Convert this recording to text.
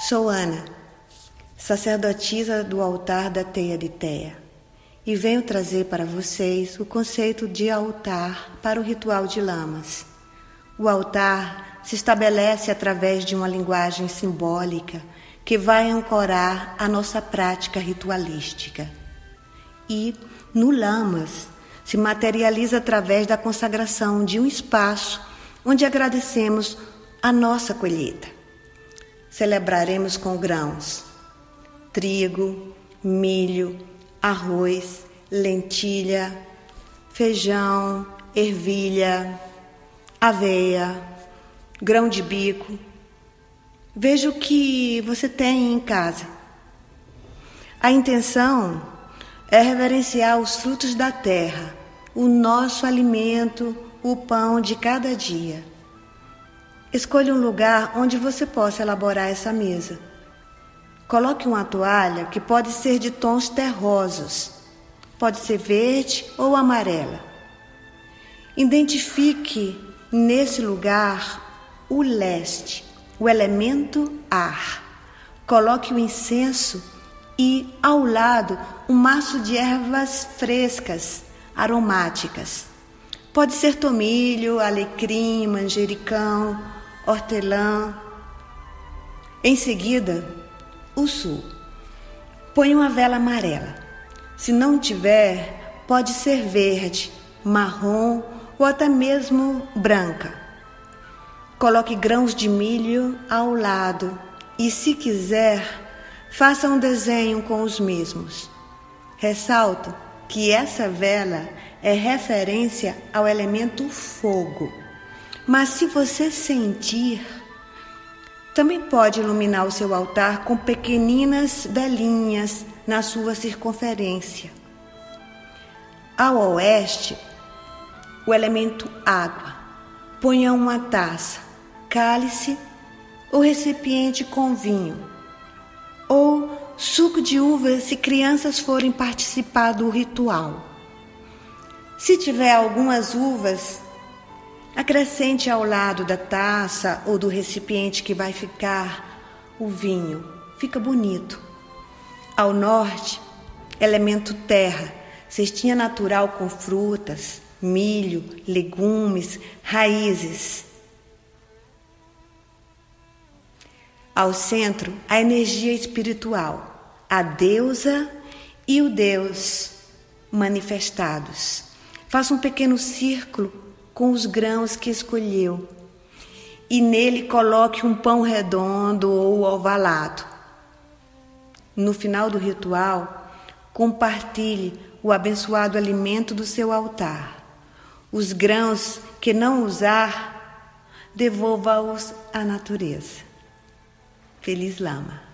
Sou Ana, sacerdotisa do altar da Teia de Teia, e venho trazer para vocês o conceito de altar para o ritual de lamas. O altar se estabelece através de uma linguagem simbólica que vai ancorar a nossa prática ritualística. E, no Lamas, se materializa através da consagração de um espaço onde agradecemos a nossa colheita celebraremos com grãos: trigo, milho, arroz, lentilha, feijão, ervilha, aveia, grão de bico. Veja o que você tem em casa. A intenção é reverenciar os frutos da terra, o nosso alimento, o pão de cada dia. Escolha um lugar onde você possa elaborar essa mesa. Coloque uma toalha que pode ser de tons terrosos, pode ser verde ou amarela. Identifique nesse lugar o leste, o elemento ar. Coloque o incenso e, ao lado, um maço de ervas frescas, aromáticas. Pode ser tomilho, alecrim, manjericão, hortelã. Em seguida, o sul. Põe uma vela amarela. Se não tiver, pode ser verde, marrom ou até mesmo branca. Coloque grãos de milho ao lado e, se quiser, faça um desenho com os mesmos. Ressalto que essa vela é referência ao elemento fogo. Mas se você sentir, também pode iluminar o seu altar com pequeninas velinhas na sua circunferência. Ao oeste, o elemento água. Ponha uma taça, cálice ou recipiente com vinho, ou suco de uva se crianças forem participar do ritual. Se tiver algumas uvas, Acrescente ao lado da taça ou do recipiente que vai ficar o vinho. Fica bonito. Ao norte, elemento terra, cestinha natural com frutas, milho, legumes, raízes. Ao centro, a energia espiritual, a deusa e o Deus manifestados. Faça um pequeno círculo com os grãos que escolheu, e nele coloque um pão redondo ou ovalado. No final do ritual, compartilhe o abençoado alimento do seu altar. Os grãos que não usar, devolva-os à natureza. Feliz Lama.